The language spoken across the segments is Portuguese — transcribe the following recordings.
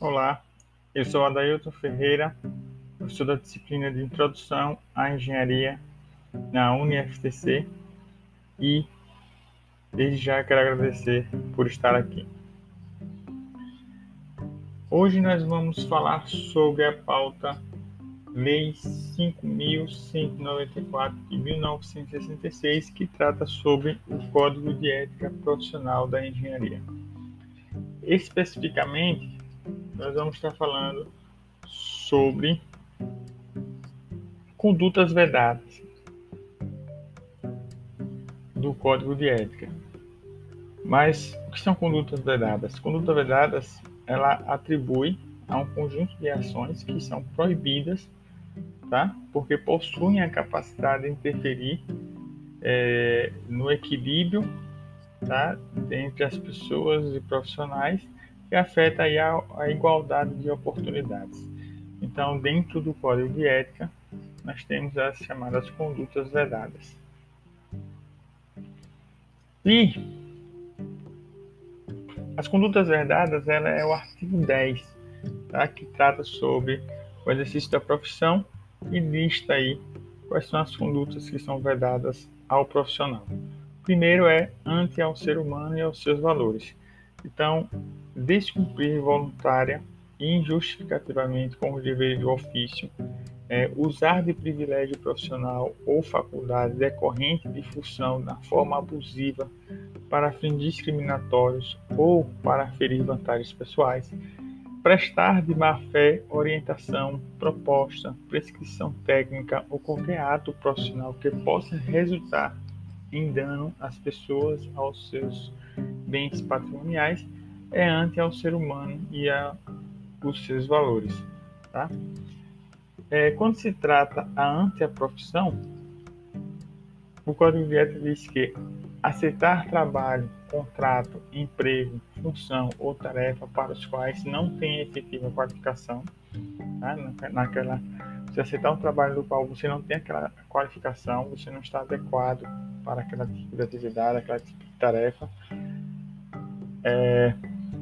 Olá, eu sou Adailton Ferreira, professor da disciplina de Introdução à Engenharia na UniFTC e desde já quero agradecer por estar aqui. Hoje nós vamos falar sobre a pauta Lei 5.194 de 1966, que trata sobre o Código de Ética Profissional da Engenharia. Especificamente, nós vamos estar falando sobre condutas vedadas do Código de Ética. Mas o que são condutas vedadas? Condutas vedadas, ela atribui a um conjunto de ações que são proibidas, tá? Porque possuem a capacidade de interferir é, no equilíbrio, tá? Entre as pessoas e profissionais que afeta a, a igualdade de oportunidades. Então, dentro do Código de Ética, nós temos as chamadas condutas vedadas. E as condutas vedadas, ela é o artigo 10, tá? que trata sobre o exercício da profissão e lista aí quais são as condutas que são vedadas ao profissional. Primeiro é ante ao ser humano e aos seus valores. Então, descumprir voluntária e injustificativamente com os deveres do ofício, é, usar de privilégio profissional ou faculdade decorrente de função na forma abusiva para fins discriminatórios ou para ferir vantagens pessoais, prestar de má fé orientação, proposta, prescrição técnica ou qualquer ato profissional que possa resultar em dano às pessoas, aos seus bens patrimoniais é ante ao ser humano e a os seus valores. Tá? É, quando se trata a ante a profissão, o Código de Ética diz que aceitar trabalho, contrato, emprego, função ou tarefa para os quais não tem efetiva qualificação, tá? naquela se aceitar um trabalho do qual você não tem aquela qualificação, você não está adequado para aquela tipo de atividade, aquela tipo de tarefa, é,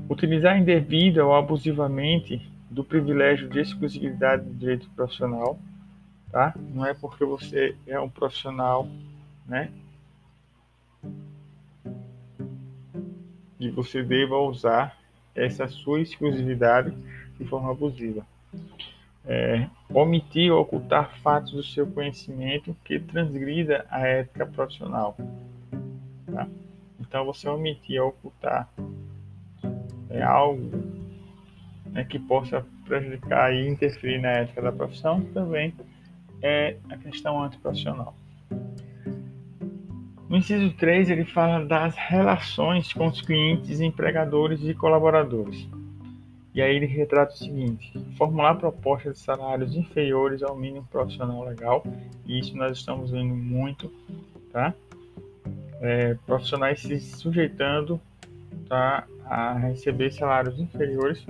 utilizar indevida ou abusivamente do privilégio de exclusividade do direito profissional, tá? Não é porque você é um profissional, né? E você deva usar essa sua exclusividade de forma abusiva. É, omitir ou ocultar fatos do seu conhecimento que transgrida a ética profissional. Tá? Então, você omitir ou ocultar é algo né, que possa prejudicar e interferir na ética da profissão, também é a questão antiprofissional. No inciso 3, ele fala das relações com os clientes, empregadores e colaboradores. E aí ele retrata o seguinte: formular propostas de salários inferiores ao mínimo profissional legal, e isso nós estamos vendo muito, tá? É, profissionais se sujeitando tá, a receber salários inferiores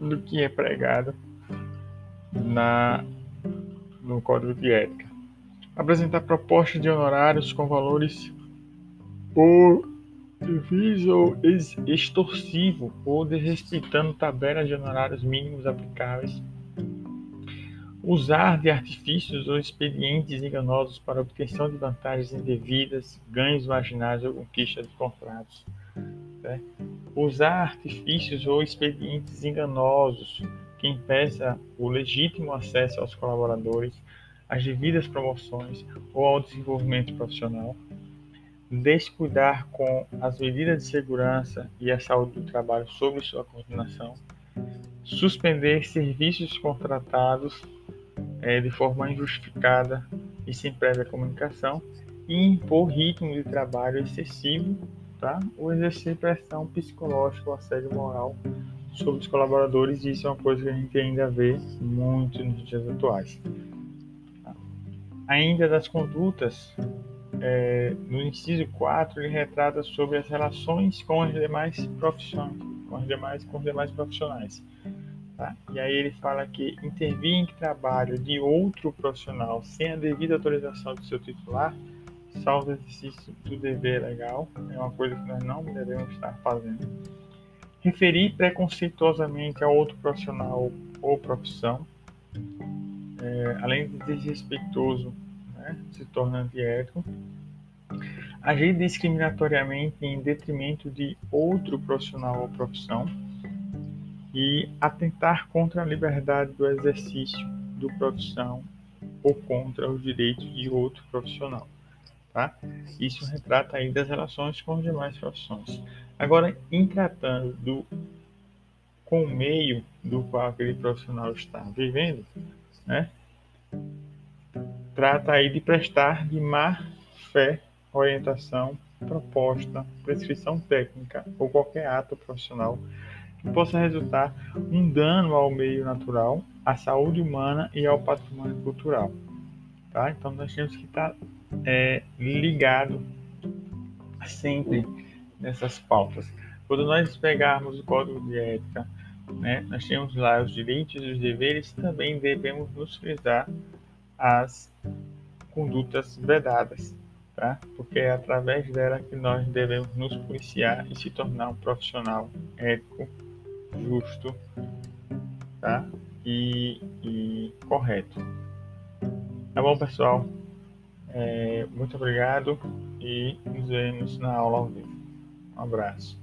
do que é pregado na, no Código de Ética. Apresentar propostas de honorários com valores ou ou extorsivo ou desrespeitando tabelas de honorários mínimos aplicáveis. Usar de artifícios ou expedientes enganosos para obtenção de vantagens indevidas, ganhos marginais ou conquista de contratos né? usar artifícios ou expedientes enganosos que impeça o legítimo acesso aos colaboradores, às devidas promoções ou ao desenvolvimento profissional, descuidar com as medidas de segurança e a saúde do trabalho sobre sua coordenação, suspender serviços contratados é, de forma injustificada e sem prévia comunicação e impor ritmo de trabalho excessivo tá? ou exercer pressão psicológica ou assédio moral sobre os colaboradores, e isso é uma coisa que a gente ainda vê muito nos dias atuais. Tá? Ainda das condutas, é, no inciso 4, ele retrata sobre as relações com as demais profissões, com, as demais, com os demais profissionais. Tá? E aí ele fala que intervir em trabalho de outro profissional sem a devida autorização do seu titular salvo exercício do dever legal, é uma coisa que nós não devemos estar fazendo. referir preconceituosamente a outro profissional ou profissão, é, além de desrespeitoso, né, se torna antiético, agir discriminatoriamente em detrimento de outro profissional ou profissão e atentar contra a liberdade do exercício do profissão ou contra os direitos de outro profissional. Tá? Isso retrata aí das relações com as demais profissões. Agora, em tratando do com o meio do qual aquele profissional está vivendo, né? Trata aí de prestar de má fé orientação, proposta, prescrição técnica ou qualquer ato profissional que possa resultar um dano ao meio natural, à saúde humana e ao patrimônio cultural. Tá? Então nós temos que estar é, ligado sempre nessas pautas. Quando nós pegarmos o código de ética, né, nós temos lá os direitos e os deveres, também devemos nos frisar as condutas vedadas tá? Porque é através dela que nós devemos nos policiar e se tornar um profissional ético, justo, tá? E, e correto. Tá bom, pessoal? É, muito obrigado e nos vemos na aula ao vivo. Um abraço.